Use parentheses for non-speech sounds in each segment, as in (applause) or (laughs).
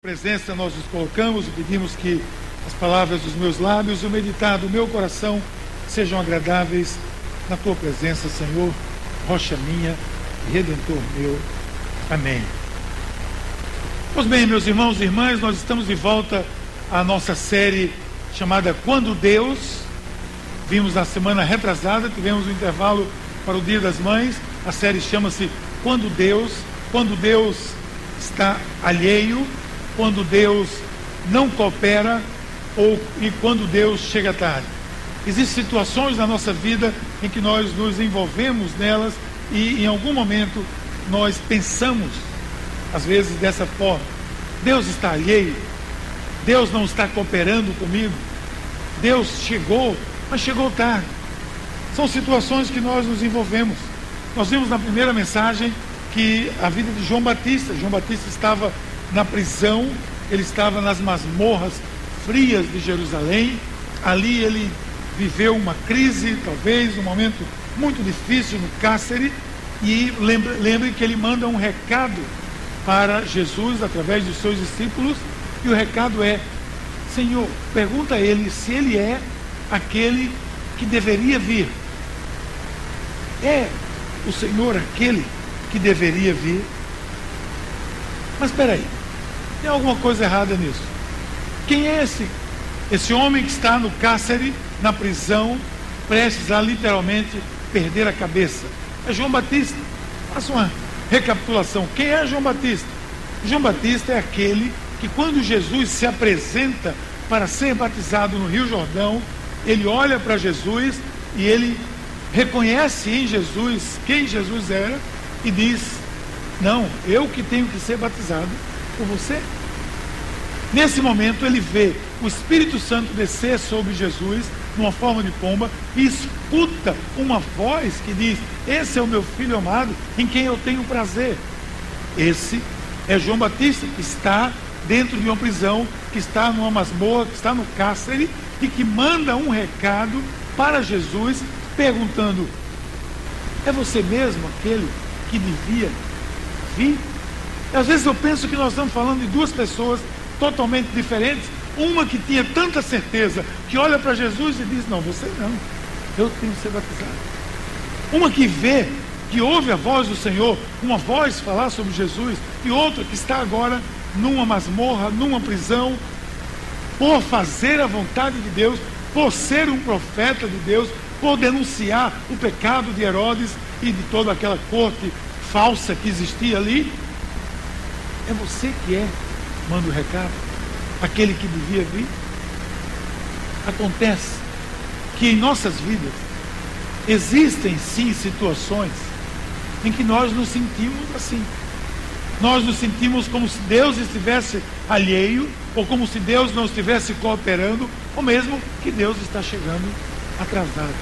presença nós nos colocamos e pedimos que as palavras dos meus lábios o meditar do meu coração sejam agradáveis na tua presença, Senhor, rocha minha e redentor meu. Amém. Pois bem, meus irmãos e irmãs, nós estamos de volta à nossa série chamada Quando Deus. Vimos na semana retrasada, tivemos um intervalo para o Dia das Mães. A série chama-se Quando Deus. Quando Deus está alheio quando Deus não coopera ou e quando Deus chega tarde. Existem situações na nossa vida em que nós nos envolvemos nelas e em algum momento nós pensamos, às vezes, dessa forma: Deus está alheio, Deus não está cooperando comigo, Deus chegou, mas chegou tarde. São situações que nós nos envolvemos. Nós vimos na primeira mensagem que a vida de João Batista, João Batista estava na prisão, ele estava nas masmorras frias de Jerusalém. Ali ele viveu uma crise, talvez, um momento muito difícil no cárcere. E lembre, lembre que ele manda um recado para Jesus através dos seus discípulos. E o recado é: Senhor, pergunta a ele se ele é aquele que deveria vir. É o Senhor aquele que deveria vir? Mas espera aí. Tem alguma coisa errada nisso. Quem é esse? Esse homem que está no cárcere, na prisão, prestes a literalmente perder a cabeça. É João Batista. Faça uma recapitulação. Quem é João Batista? João Batista é aquele que, quando Jesus se apresenta para ser batizado no Rio Jordão, ele olha para Jesus e ele reconhece em Jesus quem Jesus era e diz: Não, eu que tenho que ser batizado por você. Nesse momento ele vê o Espírito Santo descer sobre Jesus numa forma de pomba e escuta uma voz que diz: Esse é o meu filho amado em quem eu tenho prazer. Esse é João Batista que está dentro de uma prisão, que está numa masmorra, que está no cárcere e que manda um recado para Jesus perguntando: É você mesmo aquele que devia vir? Às vezes eu penso que nós estamos falando de duas pessoas totalmente diferentes. Uma que tinha tanta certeza, que olha para Jesus e diz: Não, você não, eu tenho que ser batizado. Uma que vê, que ouve a voz do Senhor, uma voz falar sobre Jesus, e outra que está agora numa masmorra, numa prisão, por fazer a vontade de Deus, por ser um profeta de Deus, por denunciar o pecado de Herodes e de toda aquela corte falsa que existia ali, é você que é, manda o recado, aquele que devia vir. Acontece que em nossas vidas existem sim situações em que nós nos sentimos assim. Nós nos sentimos como se Deus estivesse alheio, ou como se Deus não estivesse cooperando, ou mesmo que Deus está chegando atrasado.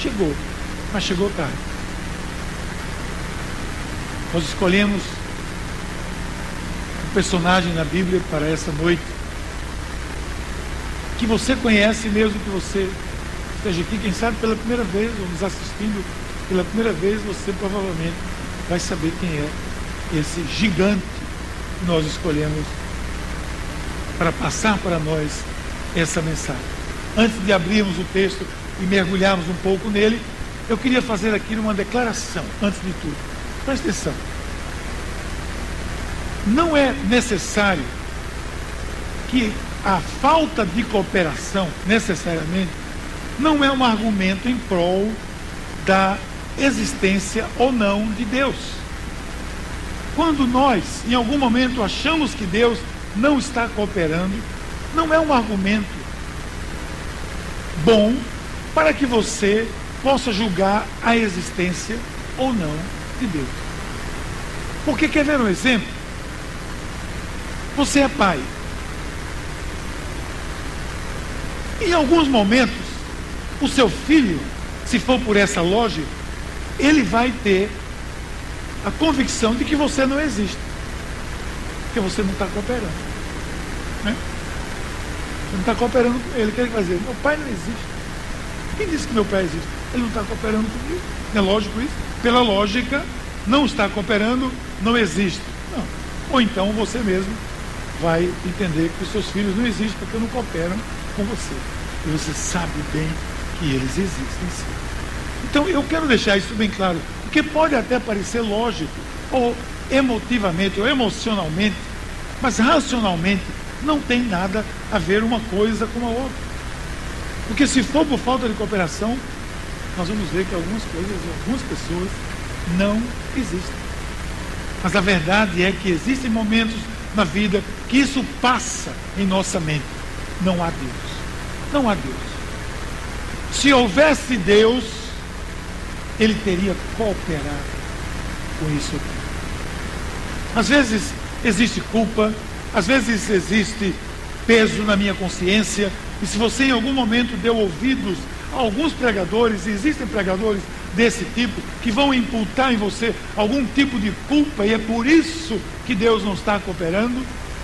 Chegou, mas chegou tarde. Nós escolhemos personagem na Bíblia para essa noite, que você conhece mesmo que você esteja aqui, quem sabe pela primeira vez, ou nos assistindo pela primeira vez, você provavelmente vai saber quem é esse gigante que nós escolhemos para passar para nós essa mensagem. Antes de abrirmos o texto e mergulharmos um pouco nele, eu queria fazer aqui uma declaração, antes de tudo. Presta atenção não é necessário que a falta de cooperação, necessariamente, não é um argumento em prol da existência ou não de Deus. Quando nós, em algum momento, achamos que Deus não está cooperando, não é um argumento bom para que você possa julgar a existência ou não de Deus. Porque quer ver um exemplo? Você é pai. Em alguns momentos, o seu filho, se for por essa lógica, ele vai ter a convicção de que você não existe. Porque você não está cooperando. Né? Você não está cooperando com ele. O que ele vai dizer? Meu pai não existe. Quem disse que meu pai existe? Ele não está cooperando comigo. É lógico isso? Pela lógica, não está cooperando, não existe. Não. Ou então você mesmo vai entender que os seus filhos não existem porque não cooperam com você. E você sabe bem que eles existem sim. Então eu quero deixar isso bem claro, porque pode até parecer lógico, ou emotivamente, ou emocionalmente, mas racionalmente não tem nada a ver uma coisa com a outra. Porque se for por falta de cooperação, nós vamos ver que algumas coisas, algumas pessoas não existem. Mas a verdade é que existem momentos na vida que isso passa em nossa mente. Não há Deus. Não há Deus. Se houvesse Deus, ele teria cooperado com isso. Às vezes existe culpa, às vezes existe peso na minha consciência, e se você em algum momento deu ouvidos a alguns pregadores, e existem pregadores desse tipo, que vão imputar em você algum tipo de culpa, e é por isso que Deus não está cooperando.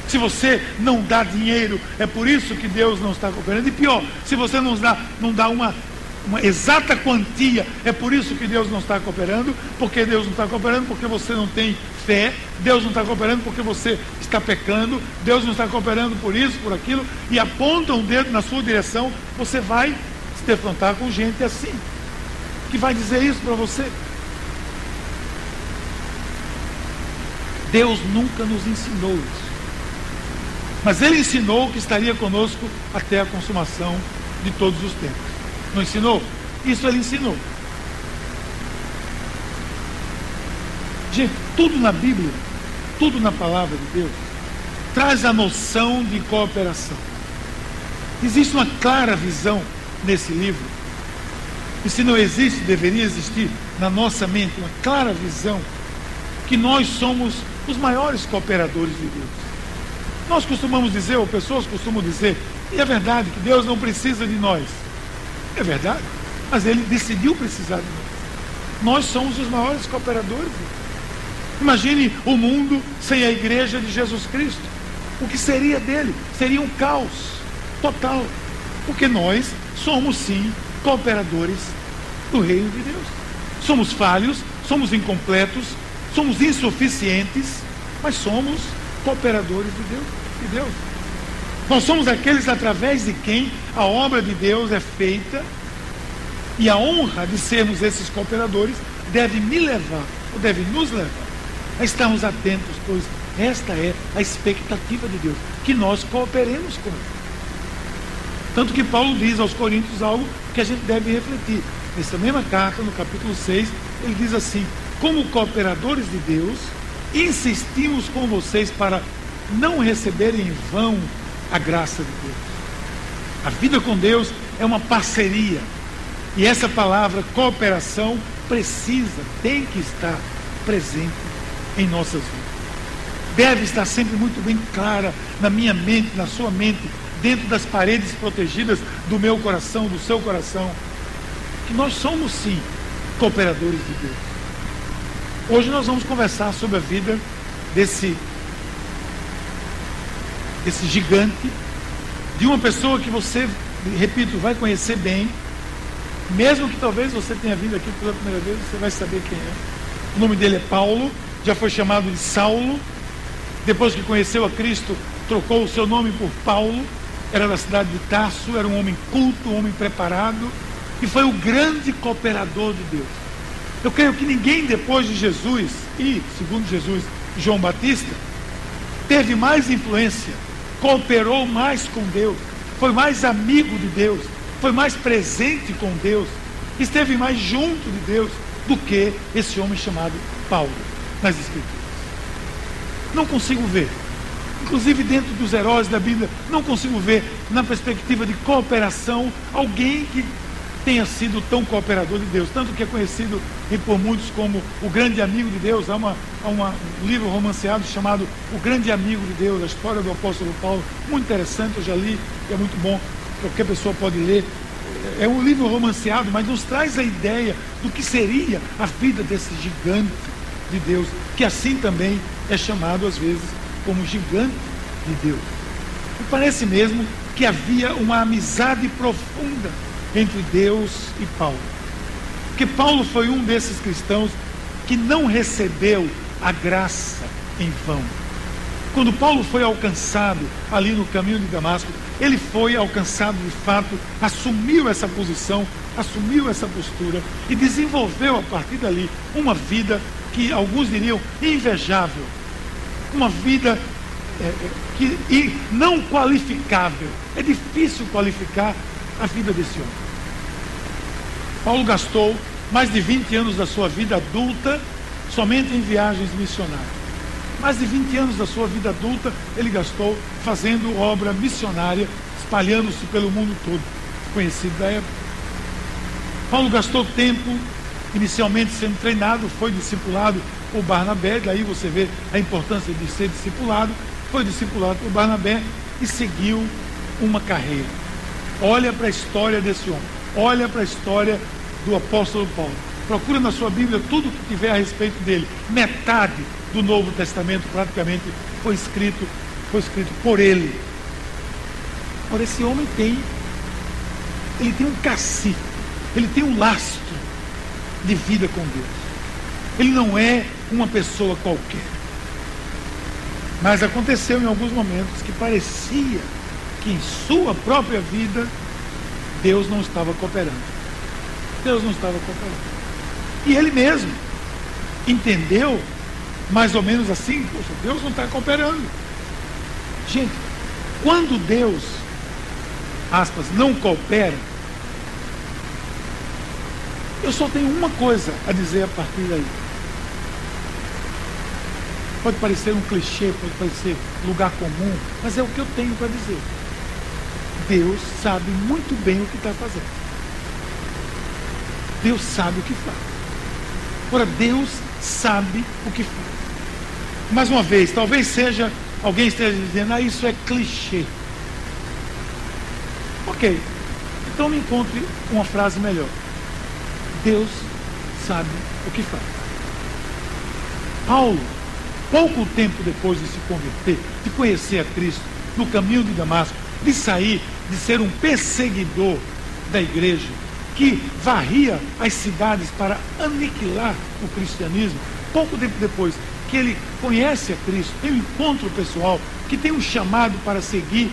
Se você não dá dinheiro, é por isso que Deus não está cooperando. E pior, se você não dá, não dá uma, uma exata quantia, é por isso que Deus não está cooperando, porque Deus não está cooperando, porque você não tem fé, Deus não está cooperando porque você está pecando, Deus não está cooperando por isso, por aquilo, e aponta um dedo na sua direção, você vai se defrontar com gente assim, que vai dizer isso para você. Deus nunca nos ensinou isso. Mas Ele ensinou que estaria conosco até a consumação de todos os tempos. Não ensinou? Isso Ele ensinou. Gente, tudo na Bíblia, tudo na palavra de Deus, traz a noção de cooperação. Existe uma clara visão nesse livro. E se não existe, deveria existir na nossa mente uma clara visão que nós somos os maiores cooperadores de Deus. Nós costumamos dizer, ou pessoas costumam dizer, e é verdade que Deus não precisa de nós. É verdade, mas Ele decidiu precisar de nós. Nós somos os maiores cooperadores. Imagine o mundo sem a igreja de Jesus Cristo. O que seria dele? Seria um caos total. Porque nós somos sim cooperadores do reino de Deus. Somos falhos, somos incompletos, somos insuficientes, mas somos cooperadores de Deus. De Deus. Nós somos aqueles através de quem a obra de Deus é feita e a honra de sermos esses cooperadores deve me levar, ou deve nos levar, a estarmos atentos, pois esta é a expectativa de Deus, que nós cooperemos com Ele. Tanto que Paulo diz aos Coríntios algo que a gente deve refletir. Nessa mesma carta, no capítulo 6, ele diz assim: Como cooperadores de Deus, insistimos com vocês para não receberem em vão a graça de Deus. A vida com Deus é uma parceria. E essa palavra cooperação precisa, tem que estar presente em nossas vidas. Deve estar sempre muito bem clara na minha mente, na sua mente, dentro das paredes protegidas do meu coração, do seu coração, que nós somos sim cooperadores de Deus. Hoje nós vamos conversar sobre a vida desse desse gigante, de uma pessoa que você, repito, vai conhecer bem, mesmo que talvez você tenha vindo aqui pela primeira vez, você vai saber quem é. O nome dele é Paulo, já foi chamado de Saulo. Depois que conheceu a Cristo, trocou o seu nome por Paulo era da cidade de Tarso, era um homem culto, um homem preparado, e foi o grande cooperador de Deus. Eu creio que ninguém depois de Jesus, e, segundo Jesus, João Batista, teve mais influência, cooperou mais com Deus, foi mais amigo de Deus, foi mais presente com Deus, esteve mais junto de Deus do que esse homem chamado Paulo nas Escrituras. Não consigo ver inclusive dentro dos heróis da Bíblia, não consigo ver, na perspectiva de cooperação, alguém que tenha sido tão cooperador de Deus, tanto que é conhecido por muitos como o grande amigo de Deus. Há, uma, há uma, um livro romanceado chamado O Grande Amigo de Deus, a história do apóstolo Paulo, muito interessante, eu já li, é muito bom, qualquer pessoa pode ler. É um livro romanceado, mas nos traz a ideia do que seria a vida desse gigante de Deus, que assim também é chamado às vezes como gigante de Deus. E parece mesmo que havia uma amizade profunda entre Deus e Paulo. Porque Paulo foi um desses cristãos que não recebeu a graça em vão. Quando Paulo foi alcançado ali no caminho de Damasco, ele foi alcançado de fato, assumiu essa posição, assumiu essa postura e desenvolveu a partir dali uma vida que alguns diriam invejável, uma vida é, é que, e não qualificável. É difícil qualificar a vida desse homem. Paulo gastou mais de 20 anos da sua vida adulta somente em viagens missionárias. Mais de 20 anos da sua vida adulta ele gastou fazendo obra missionária, espalhando-se pelo mundo todo, conhecido da época. Paulo gastou tempo inicialmente sendo treinado, foi discipulado por Barnabé, daí você vê a importância de ser discipulado, foi discipulado por Barnabé e seguiu uma carreira. Olha para a história desse homem, olha para a história do apóstolo Paulo. Procura na sua Bíblia tudo que tiver a respeito dele. Metade do Novo Testamento praticamente foi escrito, foi escrito por ele. Ora, esse homem tem, ele tem um cacife, ele tem um lastro de vida com Deus. Ele não é uma pessoa qualquer. Mas aconteceu em alguns momentos que parecia que em sua própria vida Deus não estava cooperando. Deus não estava cooperando. E ele mesmo entendeu mais ou menos assim, poxa, Deus não está cooperando. Gente, quando Deus, aspas, não coopera, eu só tenho uma coisa a dizer a partir daí. Pode parecer um clichê, pode parecer lugar comum, mas é o que eu tenho para dizer. Deus sabe muito bem o que está fazendo. Deus sabe o que faz. Ora, Deus sabe o que faz. Mais uma vez, talvez seja, alguém esteja dizendo, ah, isso é clichê. Ok, então me encontre uma frase melhor. Deus sabe o que faz. Paulo, pouco tempo depois de se converter, de conhecer a Cristo, no caminho de Damasco, de sair, de ser um perseguidor da igreja, que varria as cidades para aniquilar o cristianismo, pouco tempo depois que ele conhece a Cristo, tem um encontro pessoal, que tem um chamado para seguir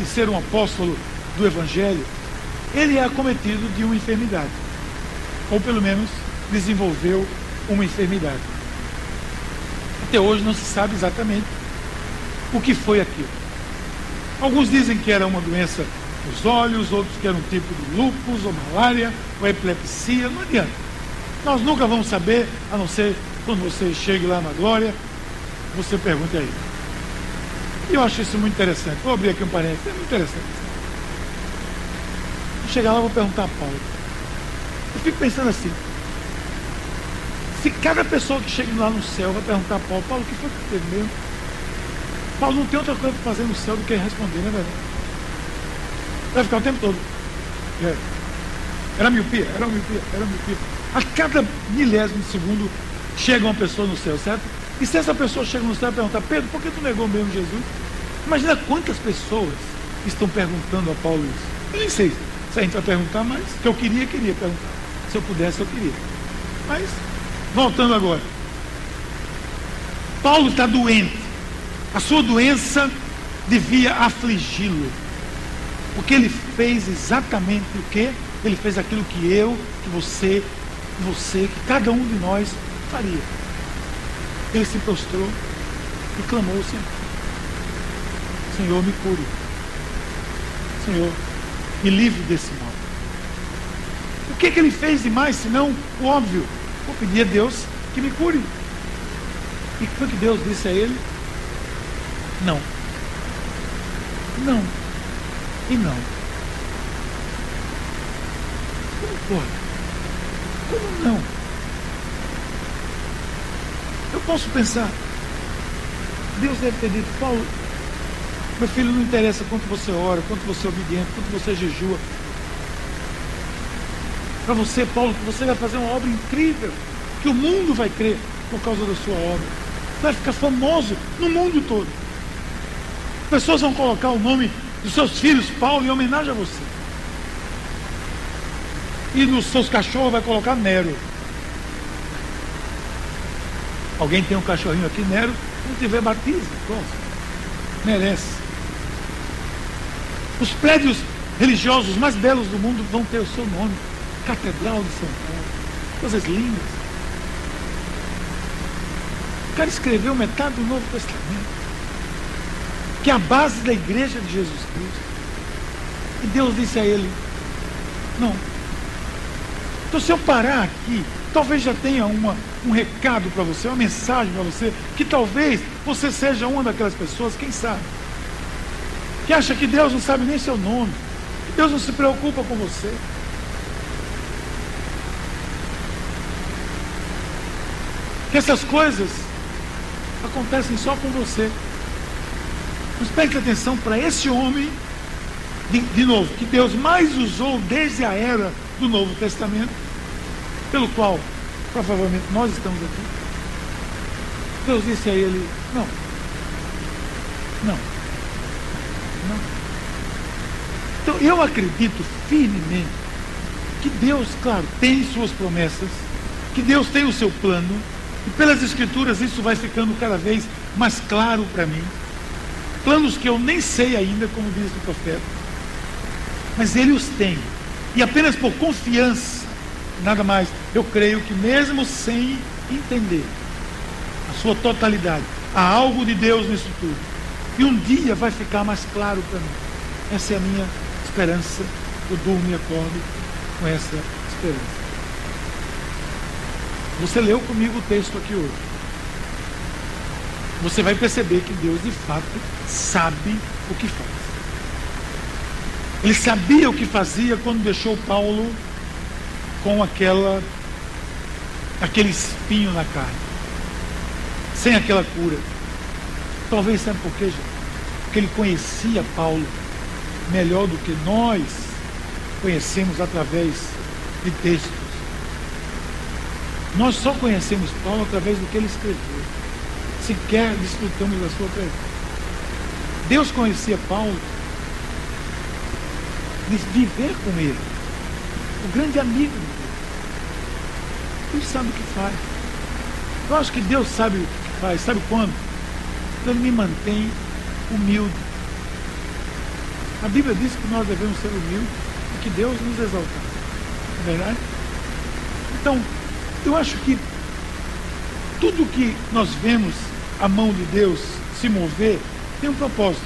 e ser um apóstolo do Evangelho, ele é acometido de uma enfermidade. Ou pelo menos desenvolveu uma enfermidade. Até hoje não se sabe exatamente o que foi aquilo. Alguns dizem que era uma doença dos olhos, outros que era um tipo de lúpus, ou malária, ou epilepsia, não adianta. Nós nunca vamos saber, a não ser quando você chegue lá na glória, você pergunte aí. E eu acho isso muito interessante. Vou abrir aqui um parênteses, é muito interessante. Vou chegar lá vou perguntar a Paulo. Eu fico pensando assim, se cada pessoa que chega lá no céu vai perguntar a Paulo, Paulo, o que foi que teve mesmo? Paulo não tem outra coisa para fazer no céu do que responder, né, velho? Vai ficar o tempo todo. É. Era miopia, era miopia, era miopia. A cada milésimo de segundo chega uma pessoa no céu, certo? E se essa pessoa chega no céu e perguntar, Pedro, por que tu negou mesmo Jesus? Imagina quantas pessoas estão perguntando a Paulo isso. Eu nem sei se a gente vai perguntar, mas que eu queria, queria perguntar. Se eu pudesse, eu queria. Mas, voltando agora. Paulo está doente. A sua doença devia afligi-lo. Porque ele fez exatamente o que? Ele fez aquilo que eu, que você, que você, que cada um de nós faria. Ele se prostrou e clamou ao Senhor. Me cure. Senhor, me livre desse mal. O que, que ele fez de mais, senão o óbvio? Vou pedir a Deus que me cure. E foi que Deus disse a ele? Não. Não. E não. Como pode? Como não? Eu posso pensar, Deus deve ter dito, Paulo, meu filho, não interessa quanto você ora, quanto você é obediente, quanto você jejua. Para você, Paulo, que você vai fazer uma obra incrível, que o mundo vai crer por causa da sua obra. Vai ficar famoso no mundo todo. Pessoas vão colocar o nome dos seus filhos, Paulo, em homenagem a você. E nos seus cachorros vai colocar Nero. Alguém tem um cachorrinho aqui, Nero, não tiver batismo, pronto. Merece. Os prédios religiosos mais belos do mundo vão ter o seu nome. Catedral de São Paulo. Coisas lindas. O cara escreveu metade do Novo Testamento. Que é a base da igreja de Jesus Cristo. E Deus disse a ele: Não. Então, se eu parar aqui, talvez já tenha uma, um recado para você, uma mensagem para você, que talvez você seja uma daquelas pessoas, quem sabe, que acha que Deus não sabe nem seu nome, Deus não se preocupa com você. Que essas coisas acontecem só com você. Mas preste atenção para esse homem de, de novo, que Deus mais usou desde a era do Novo Testamento, pelo qual provavelmente nós estamos aqui. Deus disse a ele: Não, não, não. Então eu acredito firmemente que Deus, claro, tem suas promessas, que Deus tem o seu plano, e pelas Escrituras isso vai ficando cada vez mais claro para mim. Planos que eu nem sei ainda, como diz o profeta mas ele os tem. E apenas por confiança, nada mais, eu creio que mesmo sem entender a sua totalidade, há algo de Deus nisso tudo. E um dia vai ficar mais claro para mim. Essa é a minha esperança. Eu durmo e acordo com essa esperança. Você leu comigo o texto aqui hoje. Você vai perceber que Deus de fato sabe o que faz. Ele sabia o que fazia quando deixou Paulo com aquela aquele espinho na carne, sem aquela cura. Talvez sabe por quê, gente? Porque ele conhecia Paulo melhor do que nós conhecemos através de textos. Nós só conhecemos Paulo através do que ele escreveu. Sequer desfrutamos da sua presença. Deus conhecia Paulo de viver com ele. O grande amigo de Deus. Deus sabe o que faz. Eu acho que Deus sabe o que faz. Sabe quando? Quando Ele me mantém humilde. A Bíblia diz que nós devemos ser humildes e que Deus nos exaltar. Não é verdade? Então, eu acho que tudo que nós vemos a mão de Deus se mover tem um propósito.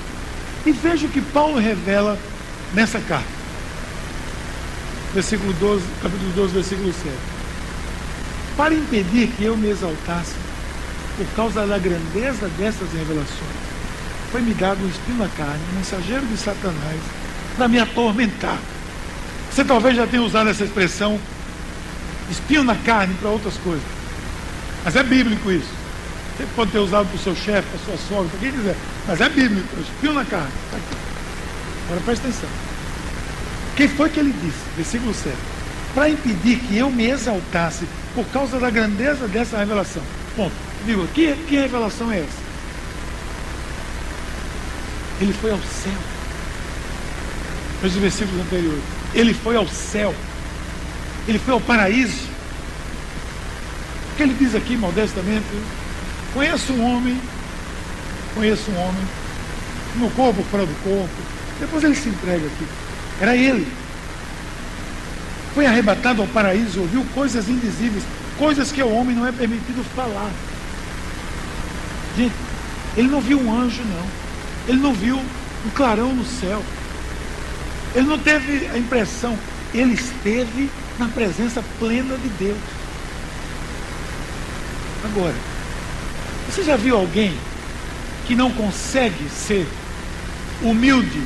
E veja o que Paulo revela nessa carta. Versículo 12, capítulo 12, versículo 7. Para impedir que eu me exaltasse por causa da grandeza dessas revelações, foi-me dado um espinho na carne, um mensageiro de Satanás, para me atormentar. Você talvez já tenha usado essa expressão espinho na carne para outras coisas. Mas é bíblico isso. Você pode ter usado para o seu chefe, para sua sogra, para quem quiser. Mas é bíblico, espinho na carne. Tá aqui. Agora presta atenção. Quem foi que ele disse? Versículo 7. Para impedir que eu me exaltasse por causa da grandeza dessa revelação. Ponto. Digo, que, que revelação é essa? Ele foi ao céu. Veja os versículos anteriores. Ele foi ao céu. Ele foi ao paraíso. O que ele diz aqui, modestamente? Conheço um homem, conheço um homem, no corpo, fora do corpo, depois ele se entrega aqui. Era ele. Foi arrebatado ao paraíso, ouviu coisas indizíveis, coisas que ao homem não é permitido falar. Gente, ele não viu um anjo, não. Ele não viu um clarão no céu. Ele não teve a impressão. Ele esteve na presença plena de Deus. Agora, você já viu alguém que não consegue ser humilde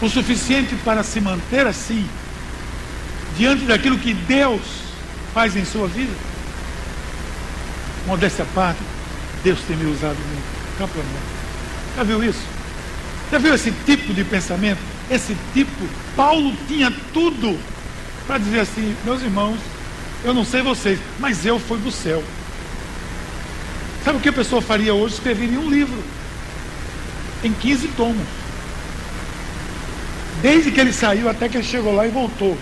o suficiente para se manter assim, diante daquilo que Deus faz em sua vida? Modéstia à parte, Deus tem me usado muito. Campeonato. Já viu isso? Já viu esse tipo de pensamento? Esse tipo, Paulo tinha tudo para dizer assim, meus irmãos, eu não sei vocês, mas eu fui do céu. Sabe o que a pessoa faria hoje? Escreveria um livro em 15 tomos. Desde que ele saiu até que ele chegou lá e voltou.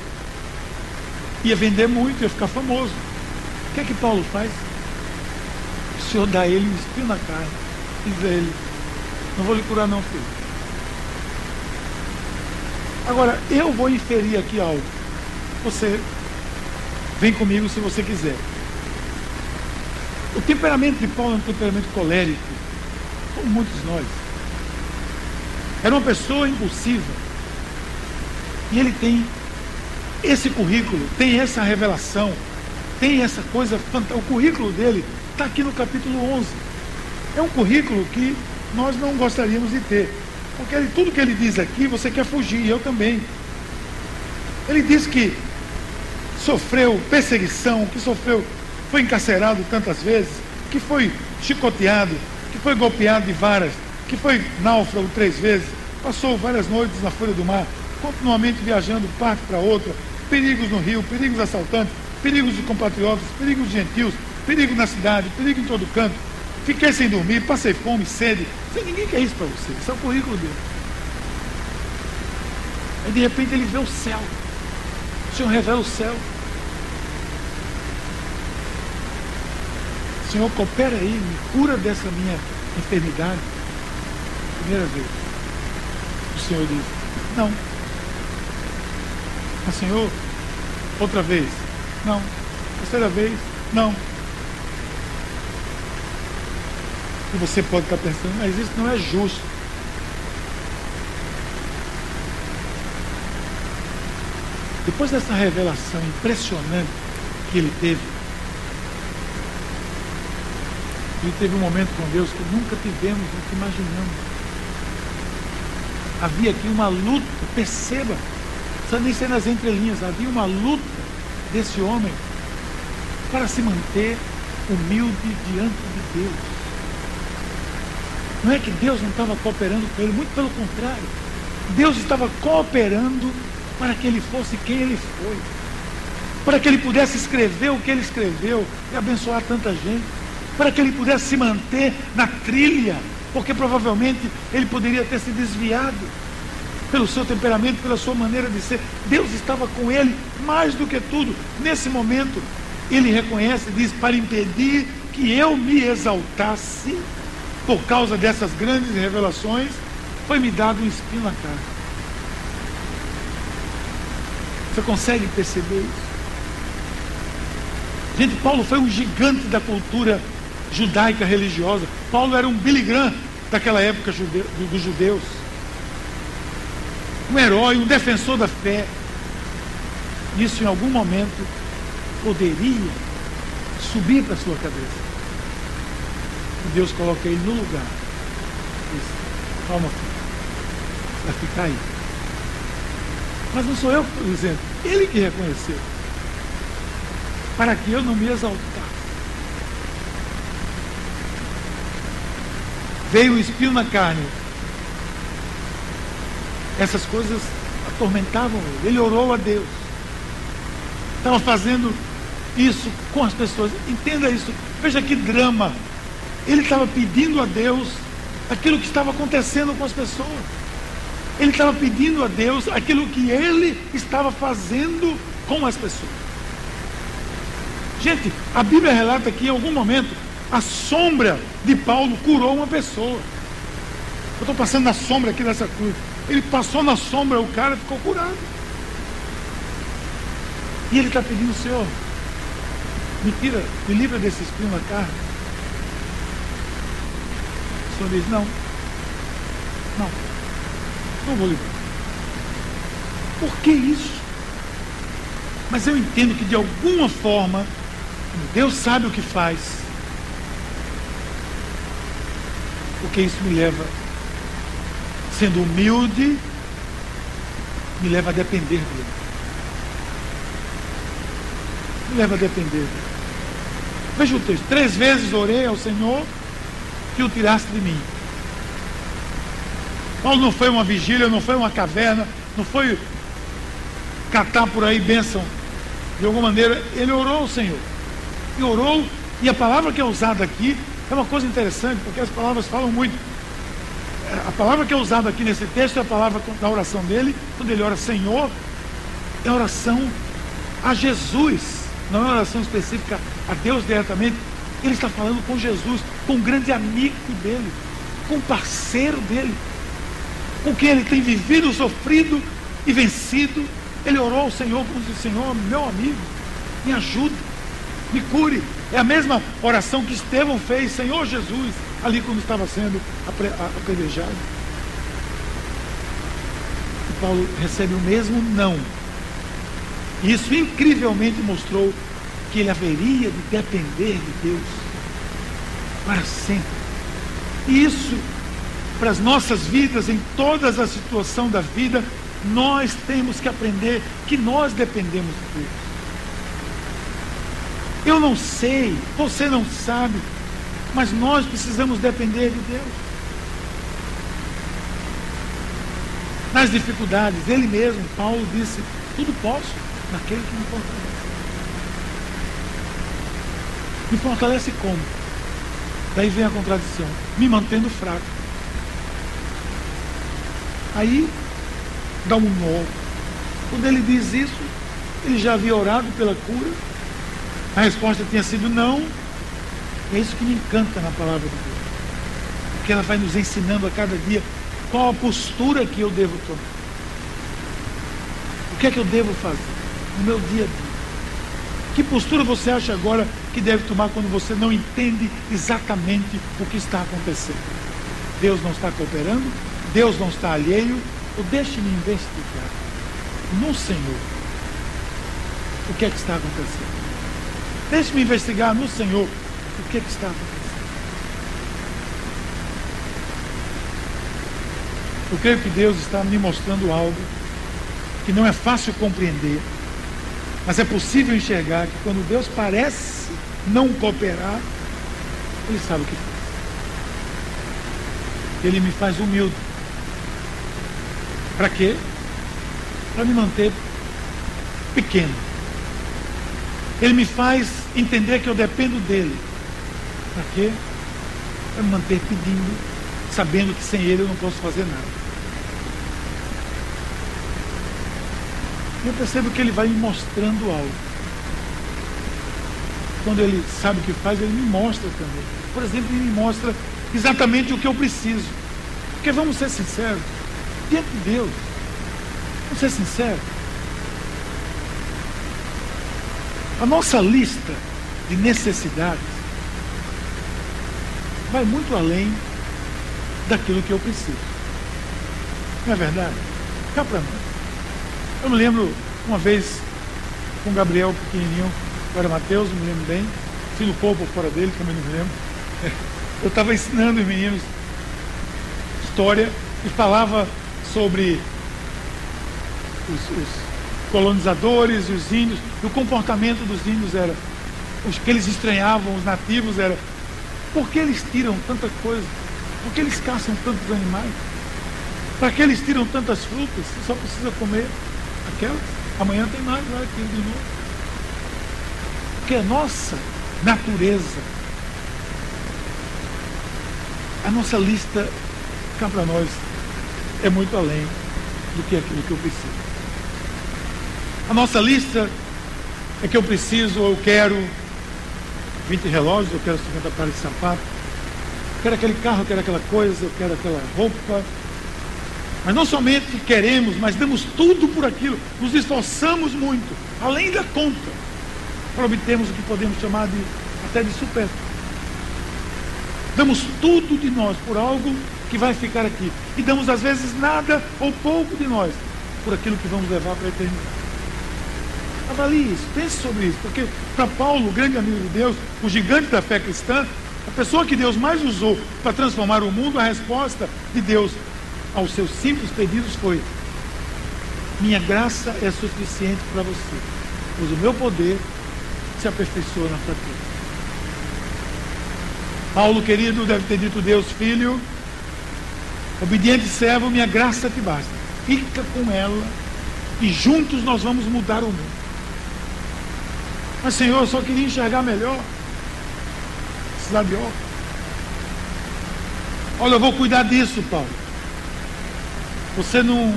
Ia vender muito, ia ficar famoso. O que é que Paulo faz? o Senhor dá ele um espinho na carne. Diz a ele, não vou lhe curar não, filho. Agora, eu vou inferir aqui algo. Você vem comigo se você quiser. O temperamento de Paulo é um temperamento colérico, como muitos nós. Era uma pessoa impulsiva. E ele tem esse currículo, tem essa revelação, tem essa coisa fantástica. O currículo dele está aqui no capítulo 11. É um currículo que nós não gostaríamos de ter. Porque ele, tudo que ele diz aqui, você quer fugir, eu também. Ele diz que sofreu perseguição, que sofreu, foi encarcerado tantas vezes, que foi chicoteado, que foi golpeado de varas, que foi náufrago três vezes, passou várias noites na folha do mar, continuamente viajando de parte para outra, perigos no rio, perigos assaltantes, perigos de compatriotas, perigos de gentios, perigo na cidade, perigo em todo canto. Fiquei sem dormir, passei fome, sede. Sem ninguém quer isso para você. Isso é o currículo dele. Aí de repente ele vê o céu. O Senhor revela o céu. Senhor, coopera aí, me cura dessa minha enfermidade. Primeira vez. O Senhor diz, não. Mas Senhor, outra vez, não. Terceira vez, não. E você pode estar pensando, mas isso não é justo. Depois dessa revelação impressionante que ele teve, ele teve um momento com Deus que nunca tivemos, nunca imaginamos. Havia aqui uma luta, perceba, precisa nem ser nas entrelinhas, havia uma luta desse homem para se manter humilde diante de Deus. Não é que Deus não estava cooperando com ele, muito pelo contrário. Deus estava cooperando para que ele fosse quem ele foi. Para que ele pudesse escrever o que ele escreveu e abençoar tanta gente. Para que ele pudesse se manter na trilha. Porque provavelmente ele poderia ter se desviado pelo seu temperamento, pela sua maneira de ser. Deus estava com ele mais do que tudo. Nesse momento, ele reconhece diz: para impedir que eu me exaltasse por causa dessas grandes revelações, foi me dado um espinho na cara. Você consegue perceber isso? Gente, Paulo foi um gigante da cultura judaica religiosa. Paulo era um Billy Graham daquela época dos judeus. Um herói, um defensor da fé. Isso em algum momento poderia subir para a sua cabeça. Deus coloca ele no lugar. Diz, calma. Vai ficar aí. Mas não sou eu que estou dizendo. Ele que reconheceu. Para que eu não me exaltasse. Veio o espinho na carne. Essas coisas atormentavam ele. Ele orou a Deus. Estava fazendo isso com as pessoas. Entenda isso. Veja que drama ele estava pedindo a Deus aquilo que estava acontecendo com as pessoas. Ele estava pedindo a Deus aquilo que ele estava fazendo com as pessoas. Gente, a Bíblia relata que em algum momento a sombra de Paulo curou uma pessoa. Eu estou passando na sombra aqui dessa cruz. Ele passou na sombra, o cara ficou curado. E ele está pedindo, Senhor, me tira, me livra desse espinho na carne. Senhor diz, não, não, não vou livrar. Por que isso? Mas eu entendo que de alguma forma, Deus sabe o que faz. Porque isso me leva, sendo humilde, me leva a depender dele. Me leva a depender dele. Veja o texto. Três vezes orei ao Senhor que o tirasse de mim. Paulo não foi uma vigília, não foi uma caverna, não foi catar por aí bênção. De alguma maneira, ele orou ao Senhor. E orou, e a palavra que é usada aqui é uma coisa interessante, porque as palavras falam muito. É, a palavra que é usada aqui nesse texto é a palavra da oração dele, quando ele ora Senhor, é oração a Jesus, não é oração específica a Deus diretamente, Ele está falando com Jesus, com um grande amigo dele, com um parceiro dele, com quem ele tem vivido, sofrido e vencido. Ele orou ao Senhor como disse, Senhor, meu amigo, me ajude, me cure. É a mesma oração que Estevão fez, Senhor Jesus, ali quando estava sendo apedrejado. E Paulo recebe o mesmo não. E isso incrivelmente mostrou que ele haveria de depender de Deus para sempre. E isso, para as nossas vidas, em todas as situações da vida, nós temos que aprender que nós dependemos de Deus. Eu não sei, você não sabe, mas nós precisamos depender de Deus. Nas dificuldades, ele mesmo, Paulo disse: tudo posso naquele que me fortalece. Me fortalece como? Daí vem a contradição, me mantendo fraco. Aí dá um nó. Quando ele diz isso, ele já havia orado pela cura. A resposta tinha sido não. É isso que me encanta na palavra de Deus. Porque ela vai nos ensinando a cada dia qual a postura que eu devo tomar. O que é que eu devo fazer no meu dia a dia? Que postura você acha agora que deve tomar quando você não entende exatamente o que está acontecendo? Deus não está cooperando? Deus não está alheio? Ou deixe-me investigar no Senhor o que é que está acontecendo. Deixe-me investigar no Senhor o que é que está acontecendo. Eu creio que Deus está me mostrando algo que não é fácil compreender, mas é possível enxergar que quando Deus parece não cooperar, Ele sabe o que faz. Ele me faz humilde. Para quê? Para me manter pequeno. Ele me faz entender que eu dependo dele. Para quê? Para me manter pedindo, sabendo que sem ele eu não posso fazer nada. Eu percebo que ele vai me mostrando algo. Quando ele sabe o que faz, ele me mostra também. Por exemplo, ele me mostra exatamente o que eu preciso. Porque vamos ser sinceros, diante de Deus. Vamos ser sinceros. A nossa lista de necessidades vai muito além daquilo que eu preciso. Não é verdade? Cá para nós. Eu me lembro uma vez com Gabriel pequenininho, agora Mateus, me lembro bem, no corpo fora dele, também não me lembro. (laughs) Eu estava ensinando os meninos história e falava sobre os, os colonizadores e os índios, e o comportamento dos índios era, os que eles estranhavam, os nativos, era, por que eles tiram tanta coisa? Por que eles caçam tantos animais? Para que eles tiram tantas frutas? Você só precisa comer aquelas. Amanhã tem mais, vai aqui de novo. Porque a nossa natureza, a nossa lista cá para nós é muito além do que aquilo que eu preciso. A nossa lista é que eu preciso, eu quero 20 relógios, eu quero 50 pares de sapato, eu quero aquele carro, eu quero aquela coisa, eu quero aquela roupa. Mas não somente queremos, mas damos tudo por aquilo, nos esforçamos muito, além da conta, para obtermos o que podemos chamar de até de supérfluo. Damos tudo de nós por algo que vai ficar aqui. E damos às vezes nada ou pouco de nós por aquilo que vamos levar para a eternidade. Avalie isso, pense sobre isso, porque para Paulo, o grande amigo de Deus, o gigante da fé cristã, a pessoa que Deus mais usou para transformar o mundo, a resposta de Deus aos seus simples pedidos foi: Minha graça é suficiente para você, pois o meu poder se aperfeiçoa na fraqueza. Paulo, querido, deve ter dito: Deus, filho, obediente servo, minha graça te basta. Fica com ela e juntos nós vamos mudar o mundo. Mas, Senhor, eu só queria enxergar melhor. Precisar de óculos. Olha, eu vou cuidar disso, Paulo. Você não,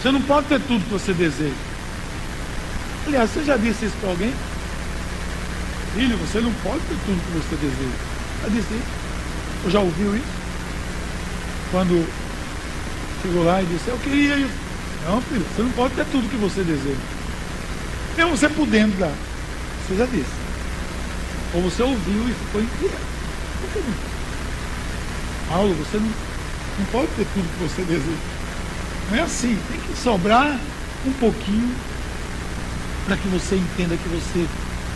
você não pode ter tudo que você deseja. Aliás, você já disse isso para alguém? Filho, você não pode ter tudo que você deseja. Ela disse, eu já ouviu isso? Quando chegou lá e disse, eu queria isso. Não, filho, você não pode ter tudo que você deseja. Mesmo você podendo dar. Você já disse. Ou você ouviu e ficou inquieto. Por que não? Paulo, você não, não pode ter tudo que você deseja. Não é assim. Tem que sobrar um pouquinho para que você entenda que você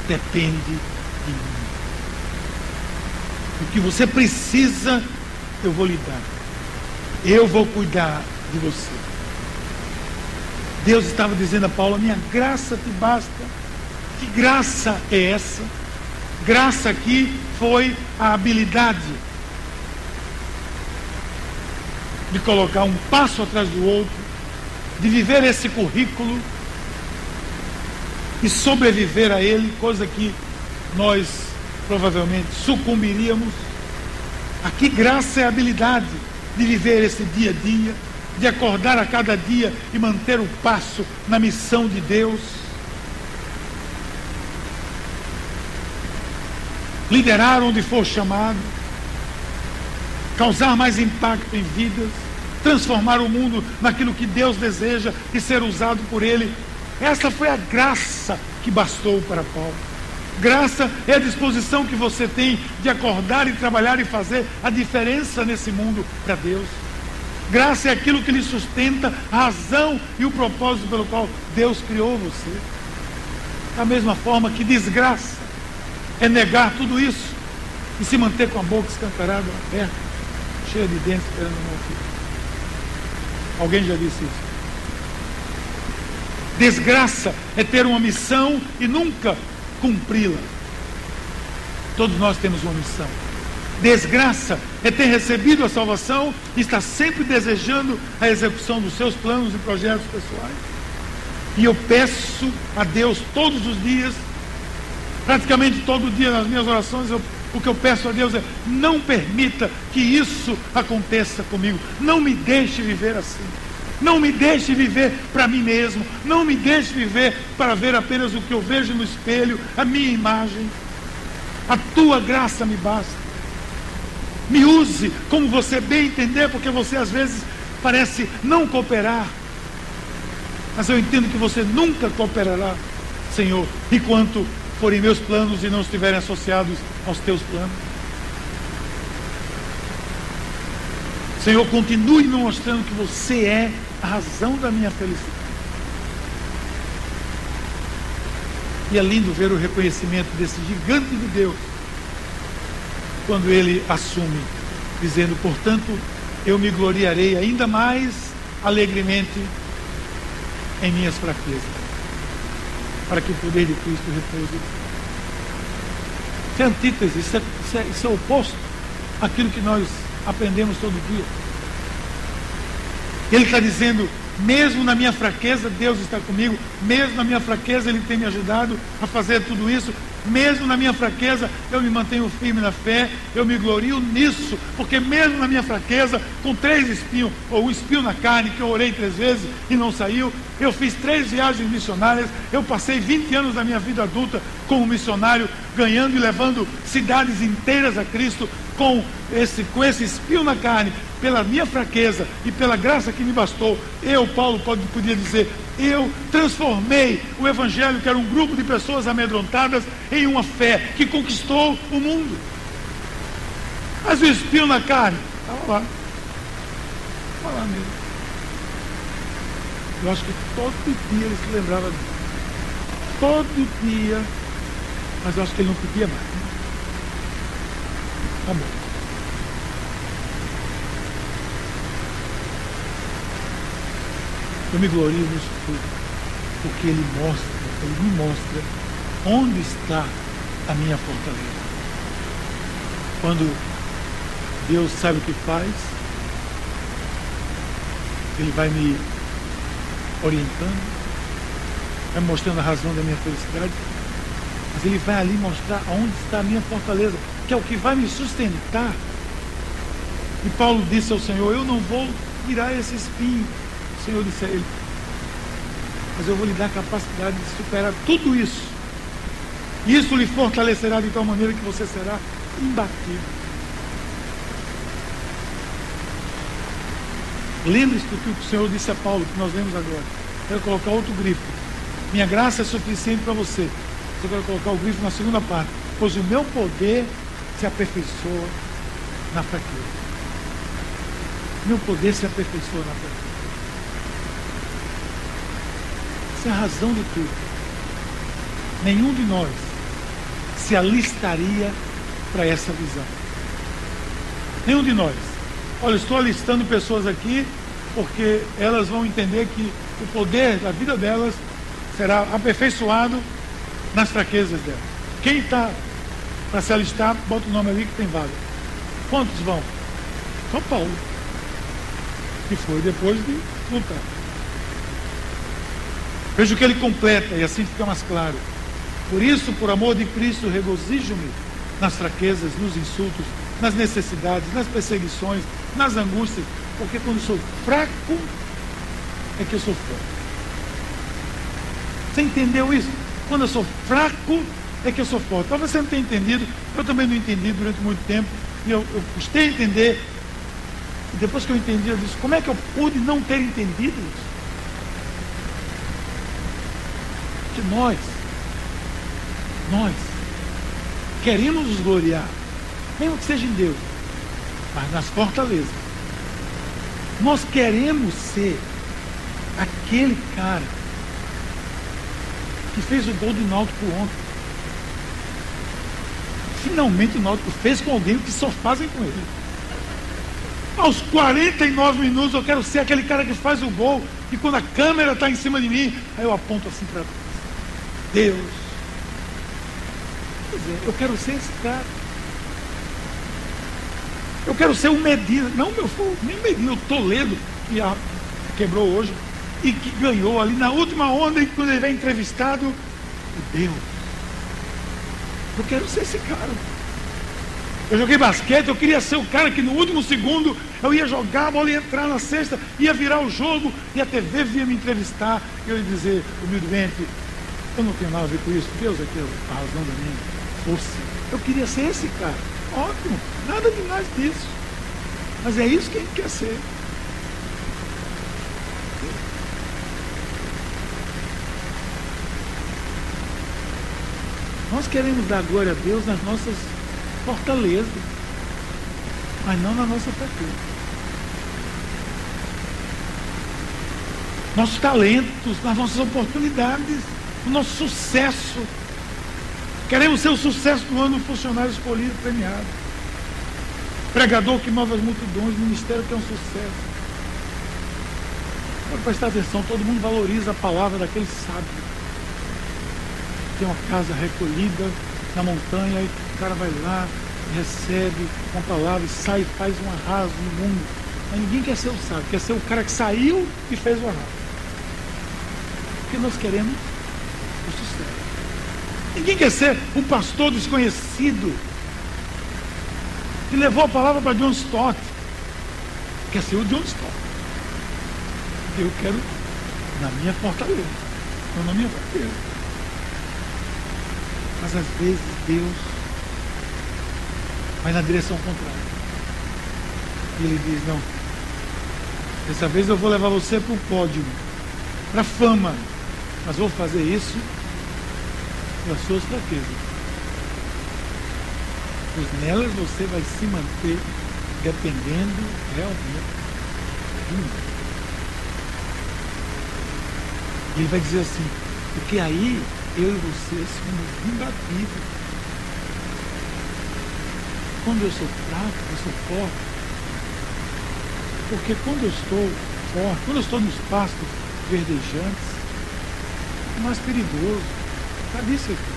depende de mim. O que você precisa, eu vou lhe dar. Eu vou cuidar de você. Deus estava dizendo a Paulo: minha graça te basta. Que graça é essa? Graça aqui foi a habilidade de colocar um passo atrás do outro, de viver esse currículo e sobreviver a ele, coisa que nós provavelmente sucumbiríamos. Aqui graça é habilidade de viver esse dia a dia, de acordar a cada dia e manter o passo na missão de Deus. Liderar onde for chamado, causar mais impacto em vidas, transformar o mundo naquilo que Deus deseja e ser usado por Ele. Essa foi a graça que bastou para Paulo. Graça é a disposição que você tem de acordar e trabalhar e fazer a diferença nesse mundo para Deus. Graça é aquilo que lhe sustenta a razão e o propósito pelo qual Deus criou você. Da mesma forma que desgraça é negar tudo isso e se manter com a boca escancarada, aberta, cheia de dentes, esperando não ouvir. Alguém já disse isso? Desgraça é ter uma missão e nunca cumpri-la. Todos nós temos uma missão. Desgraça é ter recebido a salvação e estar sempre desejando a execução dos seus planos e projetos pessoais. E eu peço a Deus todos os dias, praticamente todo dia nas minhas orações, eu, o que eu peço a Deus é: não permita que isso aconteça comigo. Não me deixe viver assim. Não me deixe viver para mim mesmo. Não me deixe viver para ver apenas o que eu vejo no espelho, a minha imagem. A tua graça me basta. Me use como você bem entender, porque você às vezes parece não cooperar. Mas eu entendo que você nunca cooperará, Senhor, enquanto forem meus planos e não estiverem associados aos teus planos. Senhor, continue me mostrando que você é a razão da minha felicidade. E é lindo ver o reconhecimento desse gigante de Deus, quando ele assume, dizendo: Portanto, eu me gloriarei ainda mais alegremente em minhas fraquezas, para que o poder de Cristo repouse. Isso é antítese, isso é, isso é, isso é oposto àquilo que nós aprendemos todo dia. Ele está dizendo: mesmo na minha fraqueza, Deus está comigo, mesmo na minha fraqueza, Ele tem me ajudado a fazer tudo isso, mesmo na minha fraqueza, eu me mantenho firme na fé, eu me glorio nisso, porque mesmo na minha fraqueza, com três espinhos, ou um espinho na carne, que eu orei três vezes e não saiu, eu fiz três viagens missionárias, eu passei 20 anos da minha vida adulta como missionário, ganhando e levando cidades inteiras a Cristo, com esse, com esse espinho na carne, pela minha fraqueza e pela graça que me bastou, eu, Paulo, pode, podia dizer: eu transformei o Evangelho, que era um grupo de pessoas amedrontadas, em uma fé que conquistou o mundo. Mas o espinho na carne, estava lá. Estava lá mesmo. Eu acho que todo dia ele se lembrava disso. Todo dia. Mas eu acho que ele não podia mais. Tá bom. Eu me glorio nisso tudo, porque Ele mostra, Ele me mostra onde está a minha fortaleza. Quando Deus sabe o que faz, Ele vai me orientando, vai mostrando a razão da minha felicidade, mas Ele vai ali mostrar onde está a minha fortaleza, que é o que vai me sustentar. E Paulo disse ao Senhor: Eu não vou tirar esse espinho Senhor disse a ele: Mas eu vou lhe dar a capacidade de superar tudo isso Isso lhe fortalecerá de tal maneira que você será imbatível. Lembre-se do que o Senhor disse a Paulo, que nós lemos agora. Quero colocar outro grifo. Minha graça é suficiente para você. Eu quero colocar o grifo na segunda parte. Pois o meu poder se aperfeiçoa na fraqueza. Meu poder se aperfeiçoa na fraqueza. Essa é a razão de tudo. Nenhum de nós se alistaria para essa visão. Nenhum de nós. Olha, estou alistando pessoas aqui porque elas vão entender que o poder da vida delas será aperfeiçoado nas fraquezas delas. Quem está para se alistar, bota o nome ali que tem vaga. Quantos vão? São Paulo. Que foi depois de lutar. Veja o que ele completa e assim fica mais claro. Por isso, por amor de Cristo, regozijo-me nas fraquezas, nos insultos, nas necessidades, nas perseguições, nas angústias, porque quando sou fraco é que eu sou forte. Você entendeu isso? Quando eu sou fraco é que eu sou forte. Talvez você não tenha entendido, eu também não entendi durante muito tempo, e eu, eu custei a entender. E depois que eu entendi, eu disse, como é que eu pude não ter entendido isso? Que nós, nós, queremos nos gloriar, mesmo que seja em Deus, mas nas fortalezas. Nós queremos ser aquele cara que fez o gol do Náutico ontem. Finalmente o Náutico fez com alguém que só fazem com ele. Aos 49 minutos eu quero ser aquele cara que faz o gol e quando a câmera está em cima de mim, aí eu aponto assim para Deus. Quer dizer, eu quero ser esse cara. Eu quero ser o Medina, não meu nem Medina, o Toledo, que a, quebrou hoje, e que ganhou ali na última onda, e quando ele vem entrevistado, o Deus. Eu quero ser esse cara. Eu joguei basquete, eu queria ser o cara que no último segundo eu ia jogar, a bola ia entrar na cesta, ia virar o jogo, e a TV vinha me entrevistar, e eu ia dizer humildemente, eu não tenho nada a ver com isso, Deus é que é a razão da minha força. Eu queria ser esse cara. Ótimo, nada de mais disso. Mas é isso que a gente quer ser. Nós queremos dar glória a Deus nas nossas fortalezas, mas não na nossa fraqueza. Nossos talentos, nas nossas oportunidades, o nosso sucesso. Queremos ser o sucesso do ano funcionário escolhido, premiado. Pregador que move as multidões, ministério que é um sucesso. Pode prestar atenção, todo mundo valoriza a palavra daquele sábio tem uma casa recolhida na montanha, e o cara vai lá, recebe uma palavra e sai e faz um arraso no mundo. Mas ninguém quer ser o sábio, quer ser o cara que saiu e fez o arraso. Porque nós queremos o sucesso. Ninguém quer ser um pastor desconhecido que levou a palavra para John Stott. Quer ser o John Stott. Eu quero na minha fortaleza, não na minha fortaleza. Mas às vezes Deus vai na direção contrária. E ele diz, não, dessa vez eu vou levar você para o pódio, para a fama. Mas vou fazer isso pelas suas fraquezas. Pois nelas você vai se manter dependendo realmente de mim. Ele vai dizer assim, porque aí eu e você somos imbatíveis. Quando eu sou fraco, eu sou forte. Porque quando eu estou forte, quando eu estou nos pastos verdejantes, é mais perigoso. Sabe isso aqui?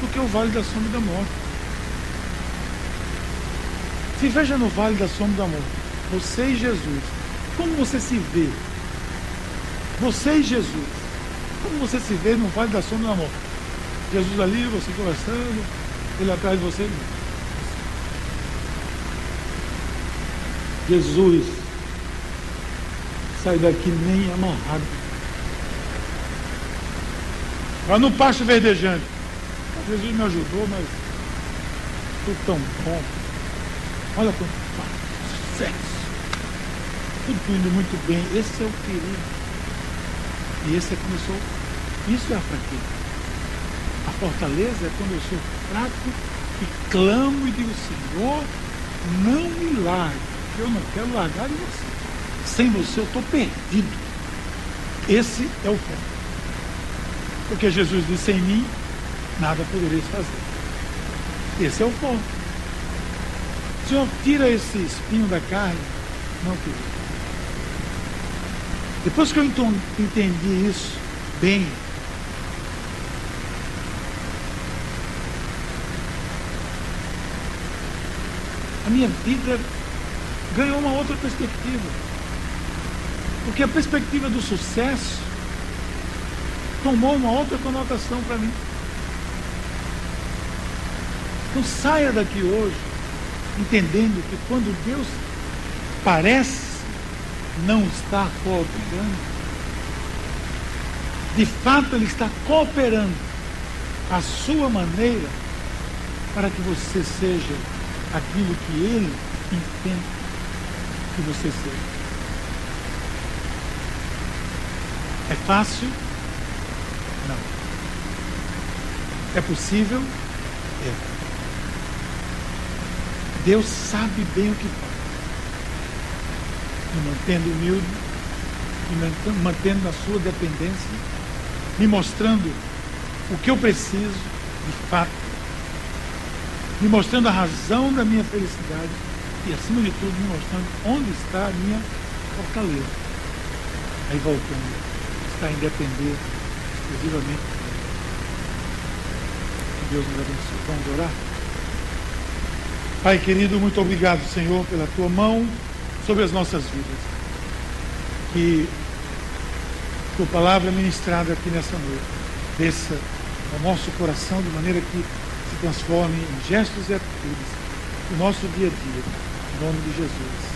Porque é o vale da sombra da morte. Se veja no vale da sombra da morte, você e Jesus, como você se vê? Você e Jesus. Como você se vê no vale da sombra da morte? Jesus ali, você conversando, ele atrás de você. Jesus sai daqui nem amarrado. Vai no pasto verdejante. Jesus me ajudou, mas tudo tão bom. Olha quanto sucesso. Tudo indo muito bem. Esse é o perigo. E esse é sou. Isso é a fraqueza. Fortaleza é quando eu sou fraco e clamo e digo, Senhor, não me largue. Eu não quero largar de você. Sem você eu estou perdido. Esse é o ponto. Porque Jesus disse em mim, nada podereis fazer. Esse é o ponto. Senhor, tira esse espinho da carne. Não, querido. Depois que eu entendi isso bem, a minha vida ganhou uma outra perspectiva. Porque a perspectiva do sucesso tomou uma outra conotação para mim. Então saia daqui hoje entendendo que quando Deus parece não estar cooperando, de fato Ele está cooperando à sua maneira para que você seja aquilo que Ele entende que você seja. É fácil? Não. É possível? É. Deus sabe bem o que faz. Me mantendo humilde, me mantendo na sua dependência, me mostrando o que eu preciso, de fato, me mostrando a razão da minha felicidade e, acima de tudo, me mostrando onde está a minha fortaleza. Aí voltando, está em depender exclusivamente de Deus. Que Deus nos abençoe. Vamos orar? Pai querido, muito obrigado, Senhor, pela tua mão sobre as nossas vidas. Que tua palavra ministrada aqui nessa noite desça ao nosso coração de maneira que transforme em gestos e atitudes do nosso dia a dia. Em nome de Jesus.